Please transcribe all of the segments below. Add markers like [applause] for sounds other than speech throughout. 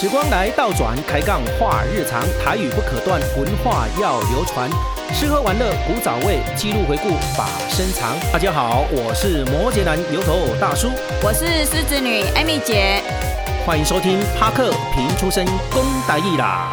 时光来倒转，开杠话日常，台语不可断，文化要流传。吃喝玩乐古早味，记录回顾把身藏。大家好，我是摩羯男油头大叔，我是狮子女艾米姐，欢迎收听帕克平出生公台语啦。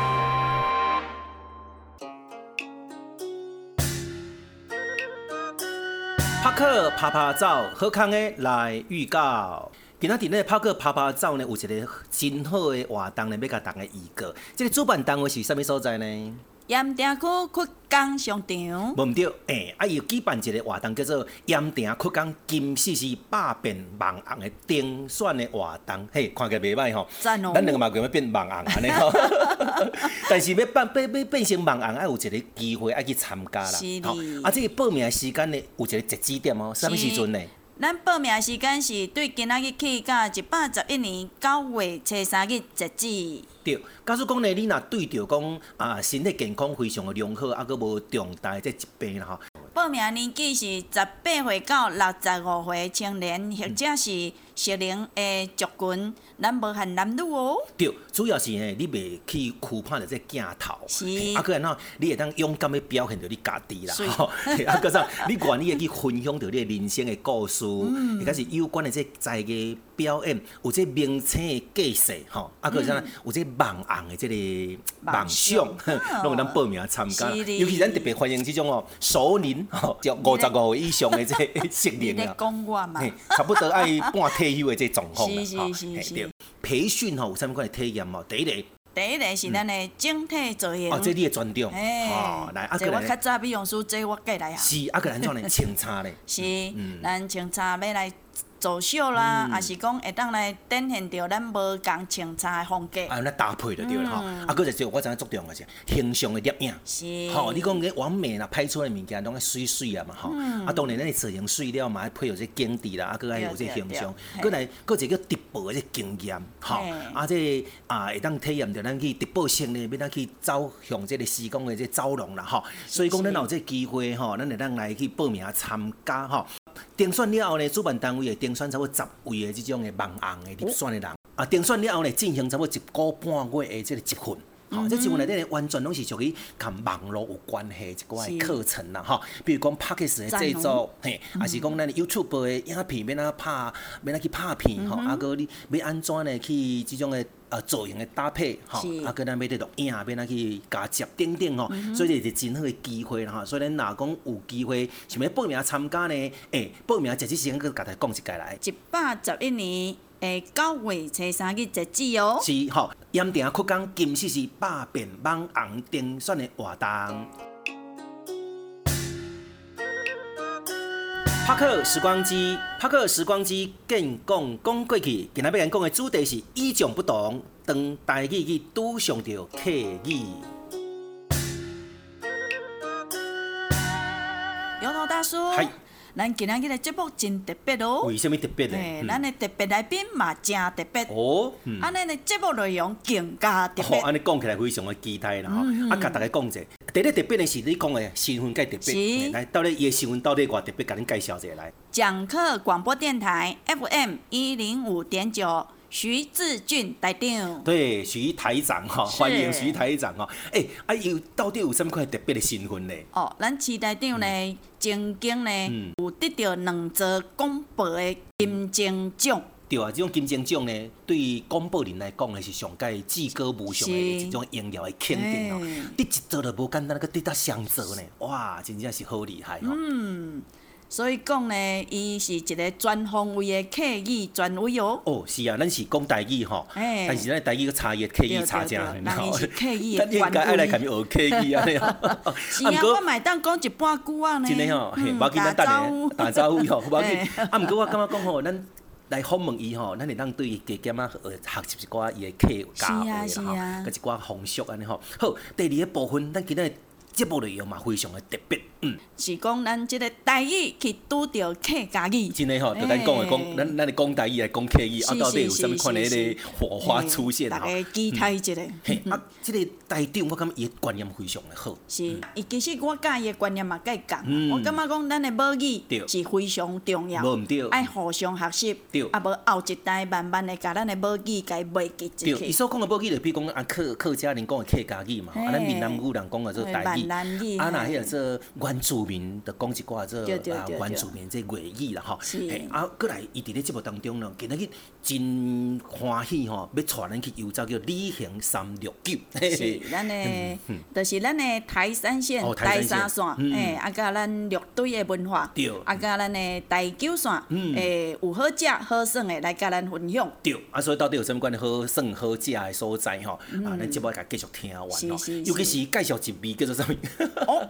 帕克趴趴走，好康的来预告。今仔日呢，帕克趴趴走呢，有一个真好的活动呢，要甲大家预告。这个主办单位是啥物所在呢？盐埕区曲江商场。无毋对，诶、欸，啊，伊举办一个活动，叫做盐埕曲江金丝丝百变网红的竞选的活动。嘿，看起来袂歹吼。赞哦。咱两个嘛，要变网红安尼吼。[laughs] 但是要办变变变成网红，爱有一个机会爱去参加啦。是吼。啊，这个报名的时间呢，有一个截止点哦，啥物时阵呢？咱报名时间是对今仔日起到一百十一年九月初三日截止。对，假如讲呢，你若对着讲啊，身体健康非常的良好，啊，佫无重大即疾病啦吼。报名年纪是十八岁到六十五岁青年，或者是适龄的族群，咱无限男女哦。对，主要是呢，你袂去惧怕着这镜头，是。啊，个然后你会当勇敢的表现着你家己啦，吼。[laughs] 啊，个啥？你愿意去分享着你人生的故事，或者是有关的这在个表演，有这明星的故事，吼。啊，个啥？有这网红的这个梦想，[laughs] 拢有当报名参加。尤其咱特别欢迎这种哦，熟龄。哦，就五十五岁以上的这适 [laughs] 龄啊，差不多爱半退休的这状况啦。是是是是。培训吼有啥物款的体验哦？第一个，第一个是咱的整体造型。哦，这你的专长。哦，来，啊，这我较早美容师，这我过来啊。是，啊，个咱？清茶咧。是，咱清茶要来。走秀啦，也是讲会当来展现着咱无共穿插的风格。啊，那搭配着对了吼。啊，搁一个我知影足重要个是形象的摄影。是。吼，你讲个完美啦，拍出来物件拢爱水水啊嘛吼。啊，当然咱的造型水了嘛，爱配有这景致啦，啊，搁爱有这形象。搁来，搁一个直播的这经验，吼。啊，这啊会当体验着咱去直播性呢，要咱去走向这个施工的这走廊啦，吼。所以讲，咱有这机会吼，咱会当来去报名参加吼。定选了后呢，主办单位会定选差不多十位的这种的网红的入选的人。啊，定选了后呢，进行差不多一个半月的这个集训。好、嗯，这集训内底完全拢是属于跟网络有关系一寡的课程啦。吼，比如讲 Podcast 的制作，嘿，还是讲咱 YouTube 的影片，要哪拍，要哪去拍片，吼、啊个你要安怎呢？去即种的。呃，造型的搭配，吼是，啊，搁咱要得录影，要咱去加接等等吼，所以这是真好的机会啦，吼，所以咱若讲有机会想要报名参加呢，诶、欸，报名截止时间搁甲大家讲一下来。一百十一年诶，九月初三日截止哦。是，吼，盐埕曲江金丝丝百变网红竞选的活动。帕克时光机，帕克时光机，更讲讲过去。今仔要讲的主题是与众不同，当台语去拄上着客语。油头大叔，嗨，咱今仔日的节目真特别哦。为什么特别呢？嗯、咱的特别来宾嘛，真特别。哦，安尼的节目内容更加特别。安尼讲起来非常的期待啦，吼、嗯。啊，甲大家讲者。第一特别的是你讲的新闻，介特别。是来，到底伊的新闻到底偌特别，甲恁介绍一下来。讲课广播电台 FM 一零五点九，徐志俊台长。对，徐台长哈，欢迎徐台长哈。哎，啊，有到底有什么款特别的身份呢？哦，咱徐台长呢，曾经呢，有得到两座广播的金钟奖。对啊，这种金钟奖呢，对于广播人来讲呢，是上界至高无上的一种荣耀的肯定哦。得一座都无简单，阁得到双座呢，哇，真正是好厉害哦。嗯，所以讲呢，伊是一个全方位的客语权威哦。哦，是啊，咱是讲台语吼，但是咱台语个差异，客语差正很多。咱是客语的。应该爱来甲伊学客语啊！[laughs] 是啊，我嘛当讲一半句啊呢。真的吼，嘿，无要紧，咱等下打招呼吼，[laughs] 无要紧。啊，毋过我感觉讲吼，咱。来访问伊吼，咱会当对伊加减啊学学习一寡伊的客家话啦吼，佮一寡风俗安尼吼。好，第二个部分，咱今日节目内容嘛非常的特别。嗯，是讲咱即个台语去拄着客家语。真诶吼，就咱讲诶讲，咱咱诶讲台语来讲客语，啊，到底有啥物款诶个火花出现吼？大家期待一下。嘿，啊，即个台长，我感觉伊诶观念非常诶好。是，伊其实我甲伊诶观念嘛甲伊共，我感觉讲咱诶母语是非常重要，无毋对，爱互相学习，对，啊无后一代慢慢诶甲咱诶母语甲伊袂记住。对，伊所讲诶母语就比如讲啊客客家人讲诶客家语嘛，啊咱闽南语人讲诶做台语，啊那迄个做原住民的讲一寡这啊原住民这粤语啦吼，嘿，啊过来伊伫咧节目当中呢，今日真欢喜吼，要带咱去游走叫旅行三六九，是咱诶，就是咱的台山线、台山线，诶，啊甲咱绿队的文化，啊甲咱的台九线，诶有好食好耍的来甲咱分享。对，啊所以到底有啥物款好耍好食的所在吼，啊咱节目甲继续听完咯，尤其是介绍一味叫做啥物。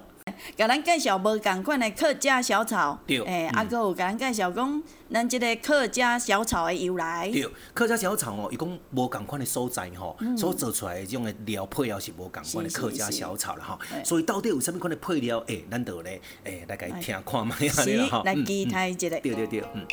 甲咱介绍无共款的客家小炒，诶，啊，佫有甲咱介绍讲咱即个客家小炒的由来。对，客家小炒哦，伊讲无共款的所在吼，所做出来的种的料配料是无共款的客家小炒啦吼。所以到底有啥物款的配料？诶，咱就咧，诶，来甲伊听看觅下咧吼。来期待一下。对对对，嗯。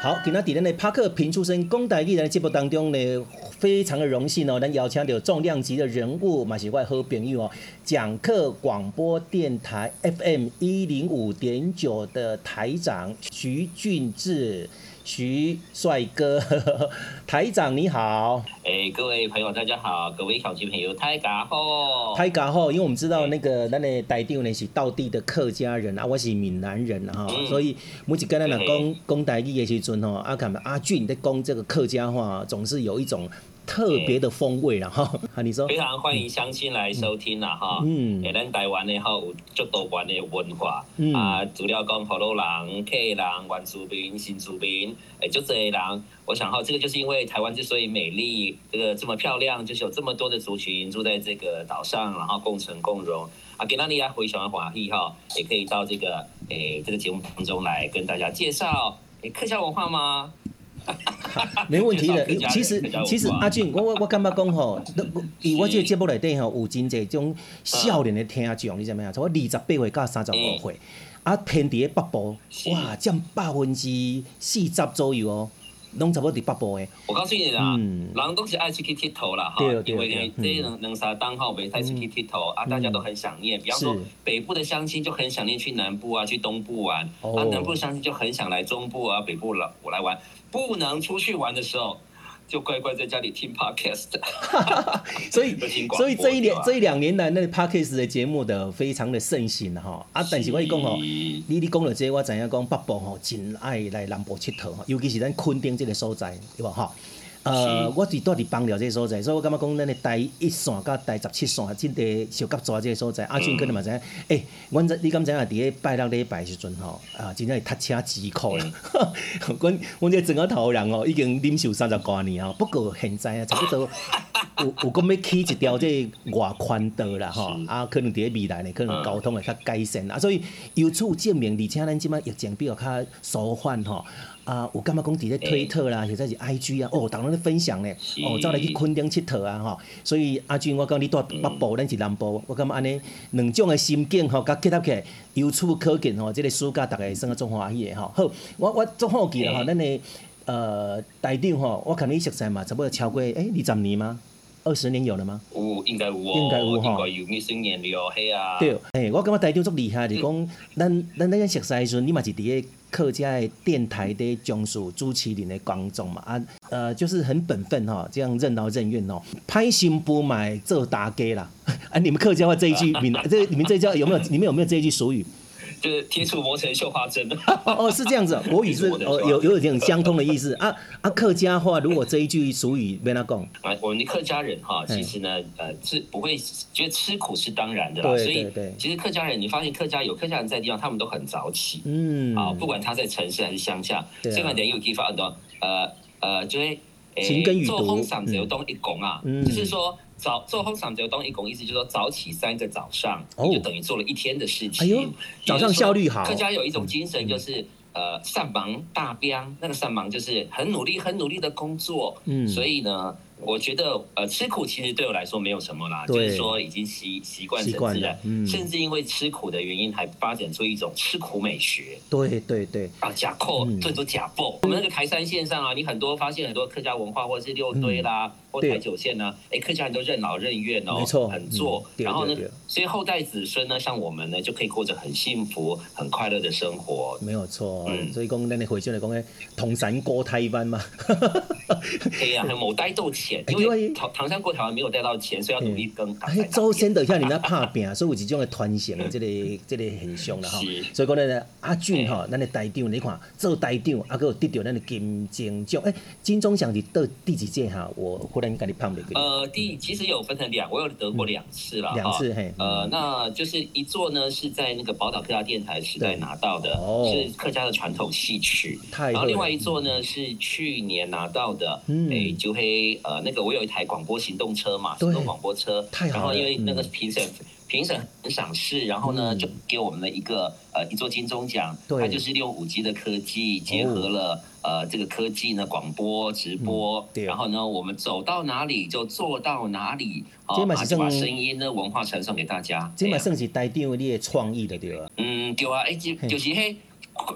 好，今仔伫咱的帕克平出生讲台语的节目当中呢。非常的荣幸哦，能邀请到重量级的人物，嘛是我好朋友哦，讲课广播电台 FM 一零五点九的台长徐俊志。徐帅哥，[laughs] 台长你好。哎、欸，各位朋友大家好，各位小朋友大家好。大家好，因为我们知道那个咱的台长呢是道地的客家人啊，我是闽南人哈，嗯、所以每次跟咱俩讲讲台语的时阵吼，阿看阿俊在讲这个客家话，总是有一种。特别的风味了哈，啊，你说？非常欢迎乡亲来收听啦哈，嗯，诶，咱台湾呢哈有足多元的文化，啊，除了讲福佬人、客人、原住民、新住民，诶，就这些人，我想哈，这个就是因为台湾之所以美丽，这个这么漂亮，就是有这么多的族群住在这个岛上，然后共存共荣，啊，给那里啊回想华裔哈，也可以到这个诶这个节目当中来跟大家介绍，诶，客家文化吗？[laughs] 没问题的，其实其实阿俊，我我我感觉讲吼，以我这个节目内底吼，有真侪种少年的听众，你知影啊？从我二十八岁到三十五岁，啊，偏伫个北部，哇，占百分之四十左右哦，拢差不多伫北部诶。我告诉你啦，人都是爱出去佚佗啦，哈，因为呢，这两两三当吼，未太出去佚佗啊，大家都很想念。比方说，北部的乡亲就很想念去南部啊，去东部玩，啊，南部乡亲就很想来中部啊，北部来我来玩。不能出去玩的时候，就乖乖在家里听 podcast。[laughs] 所以，所以这一年这一两年来，那个 podcast 的节目的非常的盛行哈。啊，但是我讲吼，你你讲了这，我知影讲北部吼真爱来南部佚佗哈，尤其是咱昆丁这个所在，对吧哈？呃，我是住伫枋寮这个所在，所以我感觉讲咱的第一线甲第十七线，真个小甲抓这个所在。阿俊可能嘛知影，诶，阮这你敢知影？伫咧拜六礼拜时阵吼，啊，真正是塞车极苦啦。[laughs] 阮阮这整个头人哦，已经忍受三十多年啊。不过现在啊，差不多有有讲要起一条这外宽道啦，吼，啊，可能伫咧未来呢，可能交通会较改善啊。所以由此证明，而且咱即摆疫情比较较舒缓吼。啊，有感觉讲伫咧推特啦，或者是 IG 啊，哦，逐个咧分享咧，哦，走来去昆丁佚佗啊，吼，所以阿俊，我讲你住北部，咱是南部，我感觉安尼两种诶心境吼，甲结合起来，由此可见吼，即个暑假逐个会算啊足欢喜诶吼。好，我我足好奇啦吼，咱诶呃台长吼，我看你熟悉嘛，差不多超过诶二十年吗？二十年有了吗？有，应该有哦。应该有吼。应该有，你新年了，嘿啊。对，诶，我感觉台长足厉害，就讲咱咱咱熟时阵，你嘛是伫个。客家的电台的讲述主持人的观众嘛啊，呃，就是很本分哈，这样任劳任怨哦，拍心不买做大家啦，[laughs] 啊，你们客家话这一句，闽 [laughs] 这你们这一句有没有？你们有没有这一句俗语？就是铁杵磨成绣花针哦，是这样子，国语是 [laughs] 哦，有有点相通的意思啊啊！客家话如果这一句俗语没那讲啊，我们的客家人哈，其实呢，呃，是不会觉得吃苦是当然的啦。所以其实客家人，你发现客家有客家人在地方，他们都很早起。嗯。啊，不管他在城市还是乡下，这个点有地方很多，呃呃，就是诶，做风嗓子有东一拱啊，就是说。早做后晌就东一拱，意思就是说早起三个早上，你就等于做了一天的事情。哎呦，早上效率好。客家有一种精神，就是呃，善忙大彪，那个善忙就是很努力、很努力的工作。嗯，所以呢，我觉得呃，吃苦其实对我来说没有什么啦，就是说已经习习惯成自然，嗯，甚至因为吃苦的原因，还发展出一种吃苦美学。对对对，啊，假扣，最多假报。我们那个台山线上啊，你很多发现很多客家文化，或者是六堆啦。嗯或台九线呢？哎，客家人都任劳任怨哦，没错，很做。然后呢，所以后代子孙呢，像我们呢，就可以过着很幸福、很快乐的生活。没有错，嗯，所以讲，那你回乡来讲，诶，唐山过台湾嘛。[laughs] 对呀，还冇带到钱，因为唐唐山过台湾没有带到钱，所以要努力更。哎，周先等一下你们拍拼，所以有一种的传承的 [laughs] 这个这个现象啦哈。所以讲呢，阿俊哈，咱的台长，你看做台长，阿有得到咱的金钟奖。哎，金钟奖你得第几届哈？我。呃，第其实有分成两，我有得过两次了哈。两次嘿。呃，那就是一座呢是在那个宝岛客家电台时代拿到的，是客家的传统戏曲。然后另外一座呢是去年拿到的，哎，就会呃那个我有一台广播行动车嘛，行动广播车。然后因为那个评审评审很赏识，然后呢就给我们了一个呃一座金钟奖，它就是利用五 G 的科技结合了。呃，这个科技呢，广播直播，嗯、然后呢，我们走到哪里就做到哪里，啊，就把声音呢文化传送给大家。这嘛算是台长你的创意的对吧？嗯，对啊，哎，就就是嘿，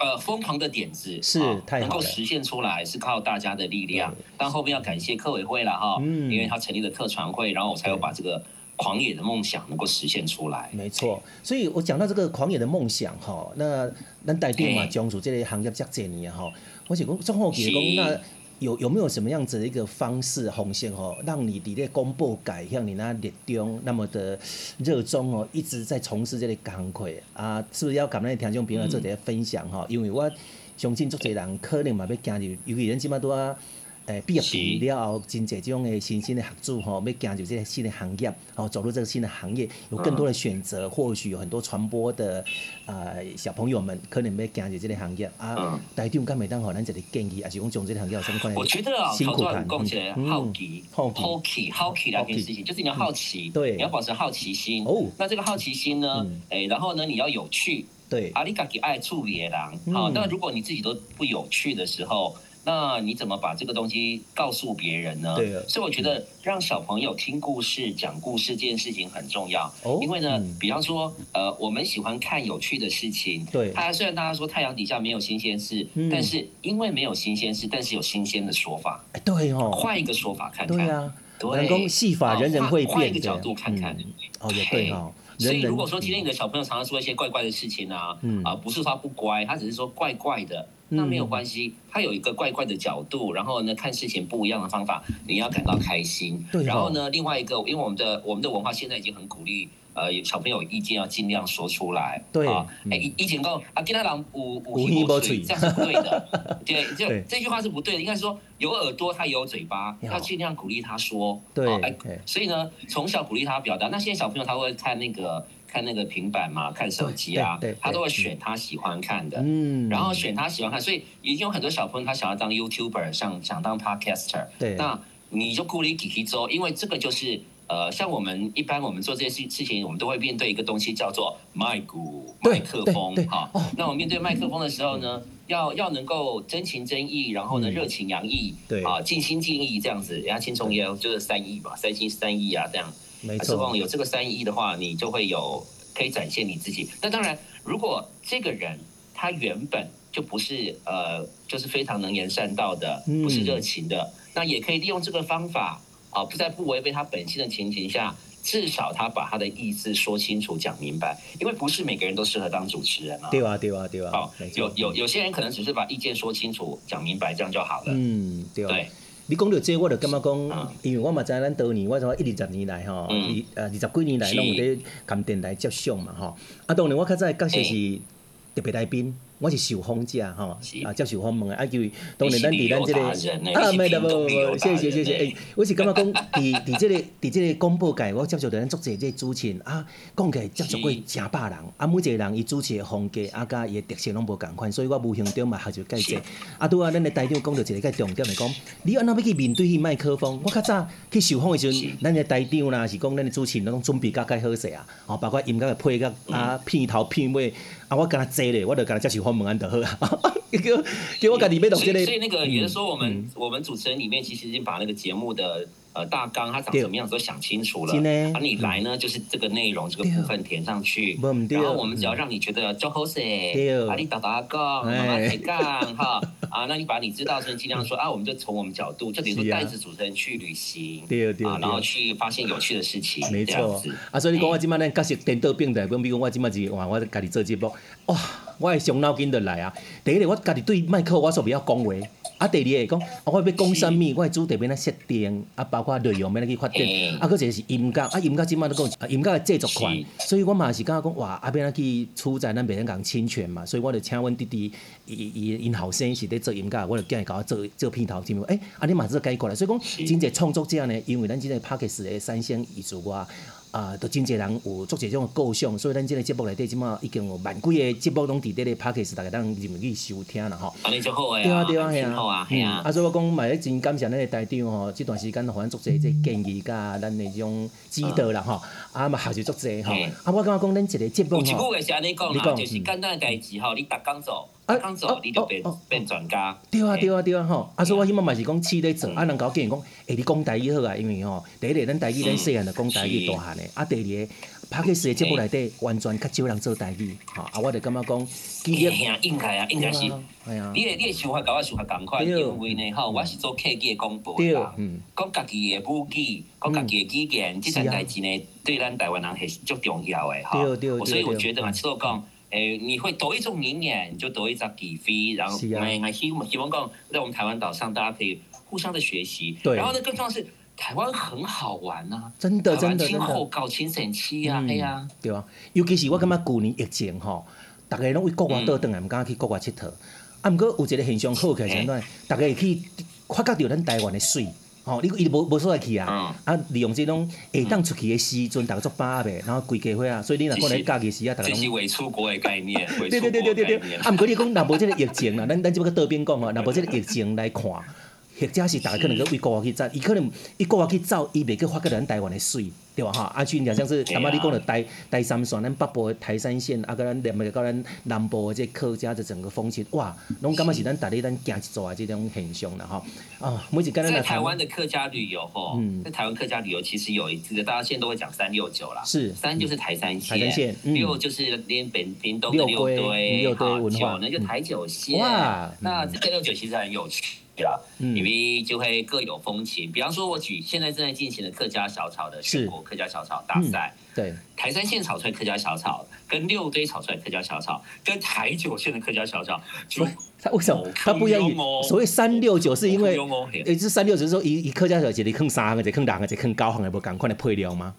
呃，疯狂的点子是能够实现出来是靠大家的力量。但后面要感谢客委会了哈，嗯，因为他成立了客船会，然后我才有把这个狂野的梦想能够实现出来。没错，所以我讲到这个狂野的梦想哈，那咱台长嘛，江主这个行业这几年哈。我想讲，正好奇讲，那有有没有什么样子的一个方式、红线哦，让你伫咧广播界像你那热衷那么的热衷哦，一直在从事这个工课啊？是不是要跟咱听众朋友做一个分享哈？因为我相信足侪人可能嘛要加入，尤其人即马都啊。诶，毕业了后，真侪种诶新兴的学子吼，要行入这个新的行业，吼走入这个新的行业，有更多的选择。或许有很多传播的呃小朋友们，可能要行入这个行业啊。台长敢会当吼咱一个建议，还是讲从这个行业有什么关系？我觉得啊，好多人讲起来好奇，好奇，好奇两件事情，就是你要好奇，对，你要保持好奇心。哦，那这个好奇心呢？诶，然后呢，你要有趣。对，阿里嘎给爱处理的人，好，那如果你自己都不有趣的时候。那你怎么把这个东西告诉别人呢？对啊，所以我觉得让小朋友听故事、讲故事这件事情很重要。哦，因为呢，比方说，呃，我们喜欢看有趣的事情。对，它虽然大家说太阳底下没有新鲜事，但是因为没有新鲜事，但是有新鲜的说法。对哦，换一个说法看看。对啊，人工戏法，人人会变。换一个角度看看。哦，也对哦。所以如果说今天你的小朋友常常说一些怪怪的事情啊，啊，不是说他不乖，他只是说怪怪的。那没有关系，他有一个怪怪的角度，然后呢，看事情不一样的方法，你要感到开心。对。然后呢，另外一个，因为我们的我们的文化现在已经很鼓励，呃，小朋友意见要尽量说出来。对。啊，哎，以前讲啊，其他人无无耳无嘴，这样是不对的。[laughs] 对，就这句话是不对的。应该是说有耳朵，他有嘴巴，要尽量鼓励他说。对。哎，所以呢，从小鼓励他表达。那现在小朋友他会看那个。看那个平板嘛，看手机啊，他都会选他喜欢看的，嗯，然后选他喜欢看，所以已经有很多小朋友他想要当 YouTuber，想想当 Podcaster，对，那你就鼓励给他做，因为这个就是呃，像我们一般我们做这些事事情，我们都会面对一个东西叫做麦克麦克风，哈，那我们面对麦克风的时候呢，要要能够真情真意，然后呢热情洋溢，对。啊，尽心尽意这样子，人家青松也就是三意吧，三心三意啊这样。没错，有这个三意的话，你就会有可以展现你自己。那当然，如果这个人他原本就不是呃，就是非常能言善道的，不是热情的，嗯、那也可以利用这个方法啊、呃，不在不违背他本心的情形下，至少他把他的意思说清楚、讲明白。因为不是每个人都适合当主持人啊。对啊，对啊，对啊。好，有有有些人可能只是把意见说清楚、讲明白，这样就好了。嗯，对。对你讲到这，我就感觉讲，因为我嘛知咱多年，我从一二十年来吼，呃二十几年来，拢有在跟电台接上嘛吼。啊，当然我较早确实是特别来宾。我是受访者吼，啊接受访问的，啊就当然咱伫咱这个啊，没得无无，谢谢谢谢。诶，我是感觉讲，伫 [laughs] 伫这个伫这个广播界，我接触到咱足侪这主持人啊，讲起来接触过诚百人，啊每一个人伊主持的风格啊，甲伊的特色拢无共款，所以我无形中嘛学习介济。啊，拄啊，咱的台长讲到一个较重点来讲，你安怎要去面对迄麦克风？我较早去受访的时阵，咱的台长啦是讲咱的主持人拢准备较较好势啊，哦，包括音乐的配乐啊，片头片尾。啊，我跟他坐咧，我就跟他接受访问安就好啊。给我给我家己要录这个。所以那个也就是说，我们我们主持人里面其实已经把那个节目的。呃，大纲它长什么样子都想清楚了，而你来呢，就是这个内容这个部分填上去，然后我们只要让你觉得就好势，把你打打讲，慢慢抬杠哈，啊，那你把你知道的尽量说啊，我们就从我们角度，就等于说带着主持人去旅行，啊，然后去发现有趣的事情，没错，啊，所以你讲我今麦呢，角色颠倒变的，比如讲我今麦是哇，我家己做节目，哇，我系伤脑筋的来啊，第一个我家己对麦克我说不要讲话。啊，第二个讲，我要讲啥物，我的主题要哪设定，啊，包括内容要哪去发展，啊，搁一个是音乐，啊，音乐即摆都讲，啊，音乐的制作权，所以我嘛是感觉讲，哇，啊，要哪去处在咱袂当讲侵权嘛，所以我就请阮弟弟，伊伊因后生是咧做音乐，我就叫伊甲我做做片头，听无？诶，啊，你嘛做改过来，所以讲真侪创作者呢，因为咱即个 Podcast 的三线艺术我。啊，都真侪人有做这种构想，所以咱即个节目内底即马已经有万几个节目拢伫咧咧 Podcast 大家当入去收听啦吼。安尼就好诶。对啊对啊，系啊。好啊，系啊。啊，所以我讲嘛，真感谢咱个台长吼，即段时间互咱做这这建议甲咱的这种指导啦吼。啊嘛，学习做这吼。啊，我感觉讲咱一个节目吼。有一句话是安尼讲啦，就是简单诶代志吼，你逐工做，逐工做，你就变变专家。对啊对啊对啊吼。啊，所以我希望嘛是讲试咧做，啊，人甲我建议讲，诶，你讲台语好啊，因为吼，第一个咱台语咱细汉就讲台语大汉的，啊，第二个。拍克斯的节目内底完全较少人做台语，吼，啊，我就感觉讲，应该啊，应该是，系啊，你诶你诶想法甲我想法共款，因为呢，吼，我是做客家广播啦，讲家己诶母语，讲家己的语言，即件代志呢，对咱台湾人系足重要的，哈，所以我觉得嘛，只多讲，诶，你会多一种语言，就多一只机会，然后，诶，我希望希望讲，在我们台湾岛上，大家可以互相的学习，然后呢，更重要是。台湾很好玩呐，真的真的真的。搞轻省期啊，哎呀，对啊，尤其是我感觉旧年疫情吼，大家拢为国外倒转来，毋敢去国外佚佗。啊，毋过有一个现象好起来是安怎？大家会去发觉到咱台湾的水，吼，你伊无无所在去啊。啊，利用这种会当出去的时阵，逐个做饱呗，然后规家伙啊，所以你若过来假期时啊，逐个拢。这是伪出国的概念，[laughs] 对对对对对对。啊，毋过你讲若无即个疫情啊，咱咱只不过倒边讲吼，若无即个疫情来看。或者是逐个可能去为国外去走，伊可能伊国外去走，伊袂去发觉咱台湾的水，对吧？哈，啊，像像是刚刚你讲的台台三线，咱北部的台山线，啊，个咱连袂到咱南部的这客家的整个风情，哇，拢感觉是咱大家咱行一座啊这种现象啦，哈。啊，每次跟咱在台湾的客家旅游，吼，在台湾客家旅游其实有一次，大家现在都会讲三六九啦，是。三就是台山线，台三线，六就是连本屏东的六堆，哈，九呢就台九线，哇，那这六九其实很有趣。对啊，因为就会各有风情。比方说，我举现在正在进行的客家小炒的全国客家小炒大赛，对，台山县炒出来客家小炒，跟六堆炒出来客家小炒，跟台九县的客家小炒，就它为什么它不一样？所谓三六九是因为，诶，这三六九是说一一客家小炒，你坑三个，这坑两个，这坑高行的，不赶快的配料吗？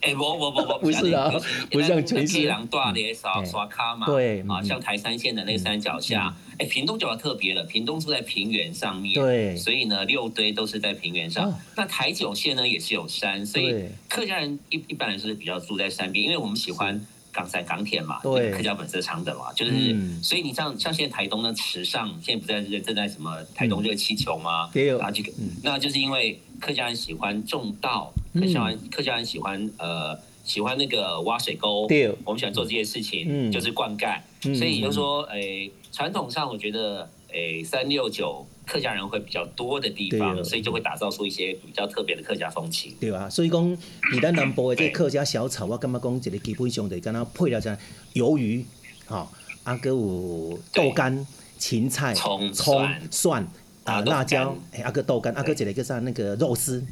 哎，[laughs] 不不不不，不是啊，[laughs] 不像全是。两段的刷刷卡嘛，对，啊，像台山县的那个山脚下，哎，屏东就要特别了，屏东住在平原上面，对，所以呢，六堆都是在平原上。那台九县呢，也是有山，所以客家人一一般人是比较住在山边，因为我们喜欢港山港铁嘛，对，客家本色长的嘛，就是，所以你像像现在台东的池上，现在不在正在什么台东热气球吗？对，啊，这个，那就是因为客家人喜欢种稻。客家人，客家人喜欢呃喜欢那个挖水沟，对，我们喜欢做这些事情，嗯，就是灌溉，嗯、所以就是说，诶、欸，传统上我觉得，诶、欸，三六九客家人会比较多的地方，所以就会打造出一些比较特别的客家风情，对啊，所以讲，你在南部的这个客家小炒，我感觉讲一个基本上的，跟它配料像鱿鱼，哈，啊，搁有豆干、芹菜、葱、葱、蒜啊，辣椒，哎，阿哥豆干，啊，搁一个叫啥那个肉丝。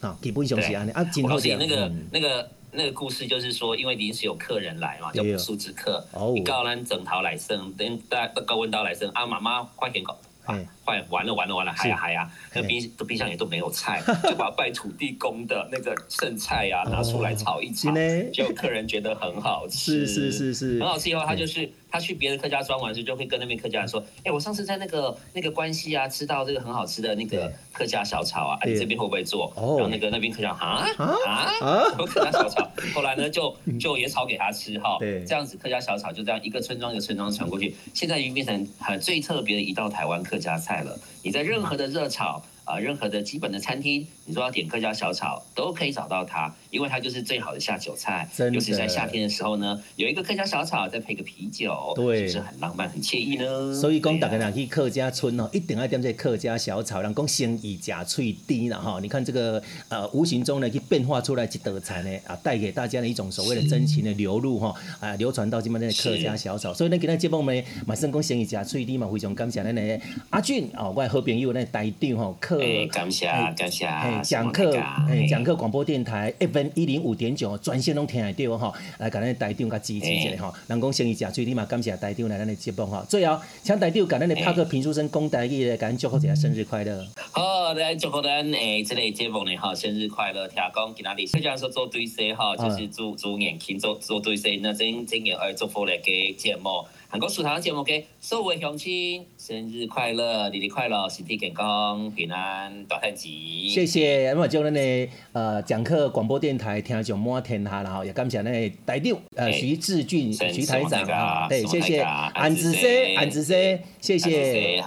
啊，基本上是安尼啊，今后是那个那个那个故事，就是说，因为临时有客人来嘛，叫素食客，你告咱整套来生，等大高温刀来生，啊，妈妈快点搞，啊，快完了完了完了，还呀还呀，那冰冰箱也都没有菜，[laughs] 就把拜土地公的那个剩菜呀拿出来炒一炒，结果客人觉得很好吃，[laughs] 是是是是，很好吃以后，他就是。他去别的客家庄玩时，就会跟那边客家人说：“哎，我上次在那个那个关西啊，吃到这个很好吃的那个客家小炒啊，你这边会不会做？”然后那个那边客家啊啊啊，客家小炒。后来呢，就就也炒给他吃哈。对，这样子客家小炒就这样一个村庄一个村庄传过去，现在已经变成很最特别的一道台湾客家菜了。你在任何的热炒啊，任何的基本的餐厅，你说要点客家小炒，都可以找到它。因为它就是最好的下酒菜，尤其是在夏天的时候呢，有一个客家小炒，再配个啤酒，对，是不是很浪漫、很惬意呢？所以讲，大家呢去客家村哦，一定要点这客家小炒，人讲生意假脆低了哈。你看这个呃，无形中呢，去变化出来一道菜呢，啊，带给大家的一种所谓的真情的流露哈，啊，流传到今麦的客家小炒。所以呢，今日节目呢，马上讲生意假脆低嘛，非常感谢咱的阿俊哦，我的好朋友呢，台长哈，客，感谢感谢，讲课，哎，讲课广播电台 FM 一零五点九，专线拢听得到吼，来给咱台长甲支持一下吼。人讲生意假脆低嘛，感谢台长来咱的节目哈。最后，请台长给咱的拍克评书声讲台语来，感恩祝福一下生日快乐。好，来祝福咱诶，这个节目呢哈，生日快乐，听讲今仔日虽然说做对生哈，就是祝祝年轻做做对生，那真真嘅爱祝福来给节目。韩国书堂节目嘅所有乡亲，生日快乐，日日快乐，身体健康，平安，大吉吉。谢谢，咁啊，将咱嘅呃讲课广播电台听众满天下啦，也感谢咱嘅台长呃徐志俊徐台长啊，对，谢谢，安子生，安子生，谢谢。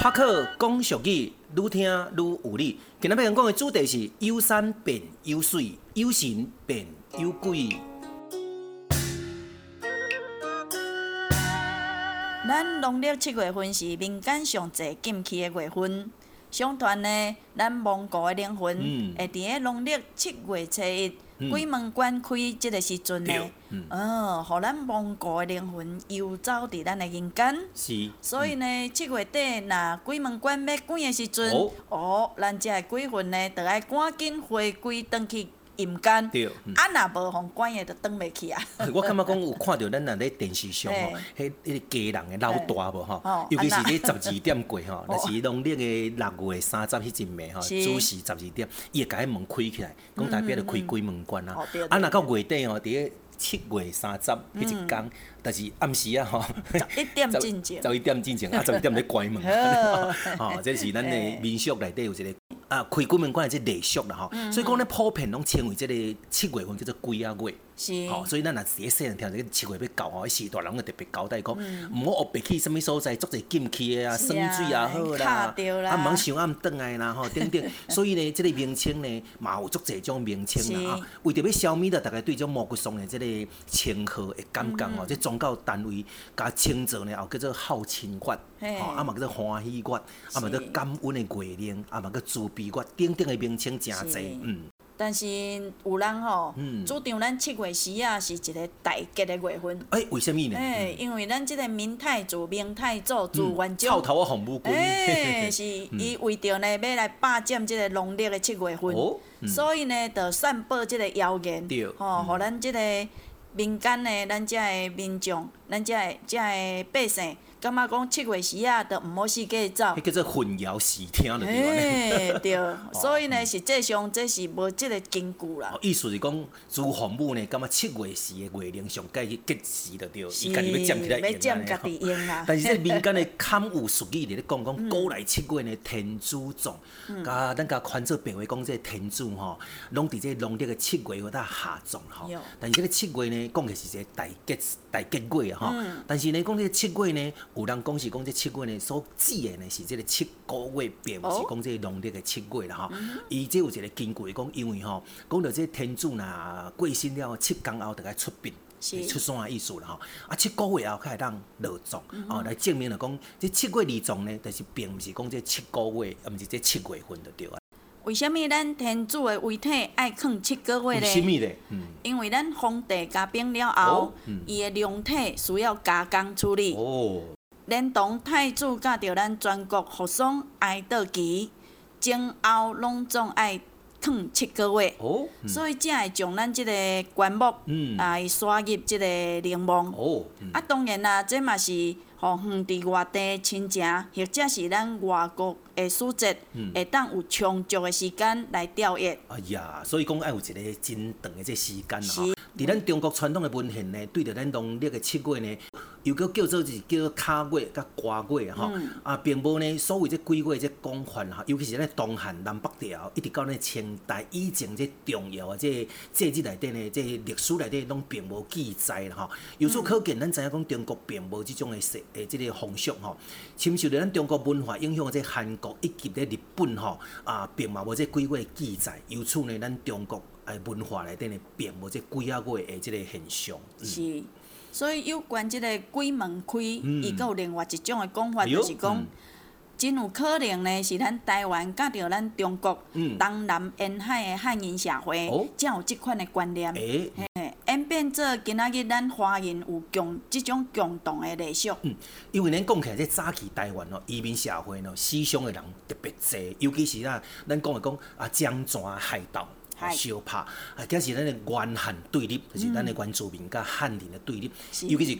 拍克讲俗语，愈听愈有理。今日要讲嘅主题是有山变有水，有神变有鬼。咱农历七月份是民间上济禁忌的月份，相传呢，咱蒙古的灵魂会伫咧农历七月初一鬼门关开即个时阵呢，呃，互咱蒙古的灵魂游走伫咱的人间。是。所以呢，七月底若鬼门关要关的时阵，哦，咱这个鬼魂呢，就爱赶紧回归转去。阴间，啊，若无互关的，就登袂去啊。[laughs] 我感觉讲有看到咱若咧电视上吼，迄迄个家人的老大无吼，尤其是咧十二点过吼，若是农历的六月三十迄阵暝吼，主时十二点，伊会甲迄门开起来，讲代表着开鬼门关啊。啊，若到月底吼，伫咧七月三十迄一天，但是暗时啊吼，十一点进前，十一点进前啊，[laughs] 十一点咧关门。[laughs] 吼，这是咱的民俗内底有一个。啊，开鬼门关的这礼俗啦吼，嗯、所以讲咧普遍拢称为这个七月份叫做鬼啊月。是，吼，所以咱若是咧细汉听这个七月要到吼，时大人会特别交代讲，毋好学别去什物所在，做者禁忌的啊，生水也好啦，啊，毋通伤暗顿来啦，吼，[laughs] 等等。所以呢，这个名称呢，嘛有足侪种名称啦，哈。为着要消灭掉大家对这种毛骨悚然的这个称号的感觉吼，这宗教单位甲称作呢，也叫做孝亲月，吼，啊嘛叫做欢喜月，啊嘛叫感恩的月令，啊嘛叫慈悲月，顶顶的名称诚侪，嗯。但是有人吼，嗯。主张咱七月时啊是一个大吉的月份。哎，为什么呢？哎，因为咱即个明太祖、明太祖朱元璋，臭头红布哎，[laughs] 是伊为着呢要来霸占即个农历的七月份，所以呢，就散播即个谣言，吼，互咱即个民间的咱遮的民众，咱遮的遮的百姓。感觉讲七月时啊，都毋好四界走。迄叫做混淆视听了，对对，[laughs] 所以呢，实际上这是无即个根据啦。意思是讲，朱洪武呢，感觉七月时的月令上该去吉时就对，伊家己要占起来用。要占家己用啦。但是这 [laughs] 民间的堪有俗语伫咧讲讲，古来七月呢，天主状，甲咱甲宽做白话讲，这天主吼，拢伫这农历的七月份下葬吼。但是这个七月呢，讲的是一个大吉大结果啊吼。但是呢，讲这个七月呢。有人讲是讲这七月呢，所指的呢是这个七个月，并不是讲这个农历的七月啦吼。伊这有一个根据讲，因为吼讲到这天主呐过身了，七天后就该出殡，是出山的意思啦吼。啊，七个月后才会当落葬，哦，来证明了讲这七月立葬呢，但是并不是讲这七个月，啊毋是这七月份就对啊。为什么咱天主的遗体爱囥七个月呢？因为咱皇帝加崩了后，伊的灵体需要加工处理。哦。连同太子甲着咱全国服丧哀悼期前后拢总爱囥七个月，哦嗯、所以才会将咱即个棺木来刷入即个陵墓。哦嗯、啊，当然啦，这嘛是互远伫外地亲情，或者是咱外国的使节，会当有充足的时间来调阅。哎呀，所以讲爱有一个真长的这时间吼。伫咱中国传统的文献呢，对着咱农历的七月呢。又叫叫做是叫做卡月甲瓜月吼，嗯、啊，并无呢所谓这鬼月这广泛哈，尤其是咧东汉南北朝，一直到咧清代以前这重要啊这节日内底呢，这历史内底拢并无记载啦吼。由此可见，咱知影讲中国并无即种的习诶即个风俗吼，深受着咱中国文化影响的这韩国国以及咧日本吼啊，并嘛无这几个记载，由此呢，咱中国诶文化内底呢，并无这几啊个诶即个现象。嗯、是，所以有关即个鬼门开，伊阁、嗯、有另外一种诶讲法，就是讲。嗯。真有可能呢，是咱台湾甲着咱中国东南沿海的汉人社会，才有即款的观念，变做今仔日咱华人有共即种共同的历史。嗯，因为咱讲起来，这早期台湾哦，移民社会喏，思想的人特别多，尤其是咱，咱讲的讲啊，江山海盗、相拍，啊，这是咱的原汉对立，就是咱的原住民甲汉人的对立，尤其是。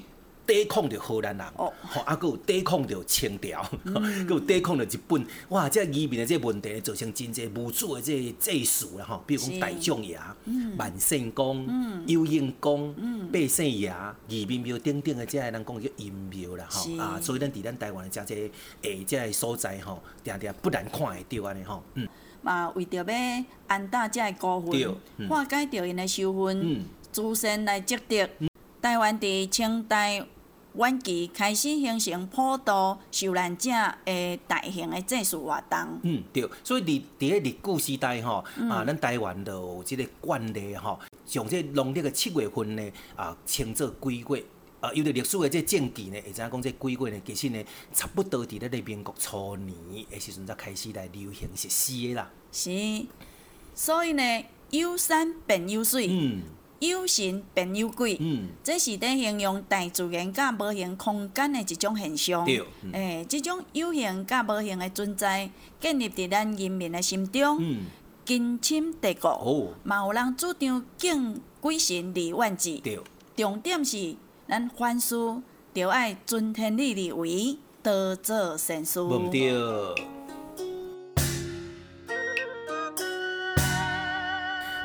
抵抗着荷兰人，吼，啊，阁有抵抗着清朝，[laughs] 阁有抵抗着日本，哇，这移民的这问题造成真侪无主的这祭祀啦，吼，比如讲大将爷、万圣宫、有应宫、八圣爷、移民庙等等的这个，人讲叫阴庙啦，吼，啊，所以咱伫咱台湾的这个诶，这个所在吼，定定不难看会到安尼吼，嗯，嘛为着要安大这个孤魂，化解着因的仇恨，自身来积德，台湾伫清代。晚期开始形成普渡受难者诶大型诶祭祀活动。嗯，对，所以伫伫咧日据时代吼，嗯、啊，咱台湾就有即个惯例吼，从即农历诶七月份呢，啊，称作鬼月。啊，有着历史诶这证据呢，会知影讲这鬼月呢，其实呢，差不多伫咧个民国初年诶时阵才开始来流行实施的啦。是，所以呢，有山便有水。嗯。有神便有鬼，嗯、这是在形容大自然甲无形空间的一种现象。诶、嗯，欸、这种有形甲无形的存在，建立伫咱人民的心中，根深蒂固。嘛、哦、有人主张敬鬼神而远之。对重点是，咱凡事着爱尊天理而为，多做善事。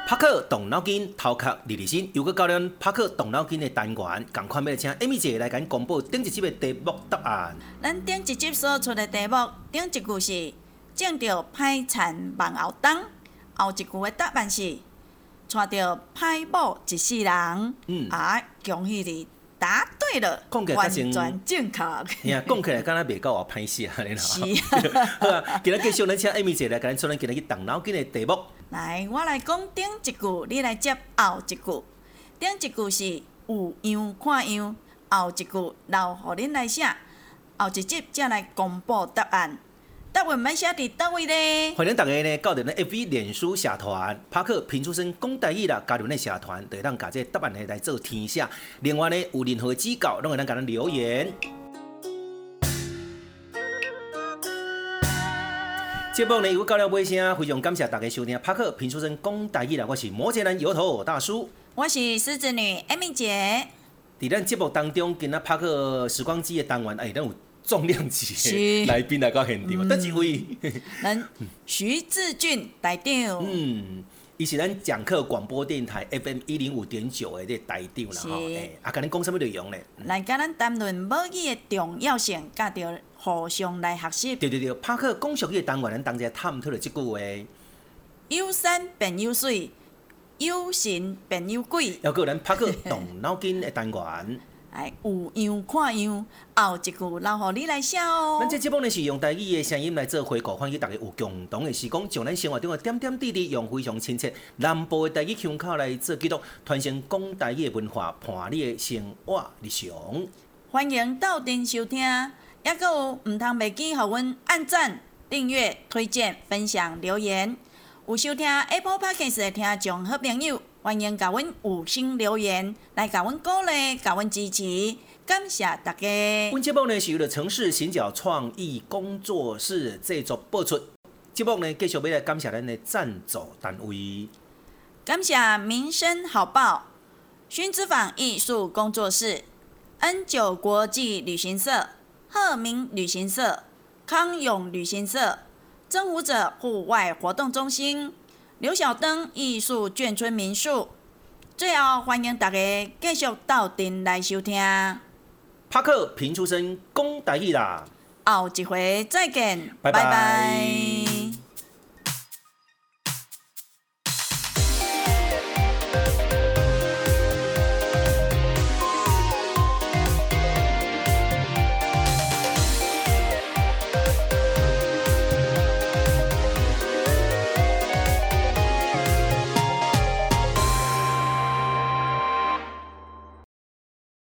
帕克动脑筋，头壳立立心。又阁教咱拍克动脑筋的单元，赶快要请艾米姐来甲恁公布顶一集的题目答案。咱顶一集所出的题目，顶一句是“种着歹田万后冬”，后一句的答案是“娶着歹某一世人”。嗯，啊，恭喜你答对了，完全正确。[laughs] 呀，讲起来敢若袂够啊，歹势啊，你喏。[laughs] 好啊，今日继续，咱请艾米姐来甲恁出咱今日去动脑筋的题目。来，我来讲顶一句，你来接后一句。顶一句是有样看样，后一句留互恁来写。后一集才来公布答案。答案要写伫叨位咧？欢迎大家呢，到咱的 FB 脸书社团，帕克评书声讲台语啦，加入咱社团，就会当把这答案呢来做填写。另外呢，有任何指教，拢会当甲咱留言。节目呢，又到了尾声，非常感谢大家收听。帕克评书声讲大意啦，我是摩羯男摇头大叔，我是狮子女艾米姐。伫咱节目当中，今仔拍克时光机的单元，哎，咱有重量级的来宾来到现场，得几位？咱徐志俊台长。嗯，伊是咱讲课广播电台 FM 一零五点九的这台长啦，吼。哎，啊，甲恁讲什么内容呢？来甲咱谈论母语的重要性，甲着。互相来学习。对对对，帕克讲俗语的单元，咱当下探讨了这句话。有山便有水，有 [laughs] 神便有鬼。要个咱帕克动脑筋的单元。哎，有样看样，后一句留互你来写哦。咱这节目呢是用台语的声音来做回顾，欢迎大家有共同的时光，将咱生活中的点点滴滴用非常亲切南部的台语腔口来做记录，传承讲台语的文化，伴你的生活日常。欢迎到店收听。也阁有毋通袂记，互阮按赞、订阅、推荐、分享、留言。有收听 Apple Podcast 的听众好朋友，欢迎甲阮五星留言，来甲阮鼓励、甲阮支持，感谢大家。本节目呢是由了城市行脚创意工作室制作播出。节目呢继续要来感谢咱的赞助单位，感谢民生好报、薰之坊艺术工作室、N 九国际旅行社。鹤鸣旅行社、康永旅行社、征服者户外活动中心、刘晓灯艺术眷村民宿。最后，欢迎大家继续到店来收听。帕克评书声讲台语啦，后一回再见，拜拜。拜拜。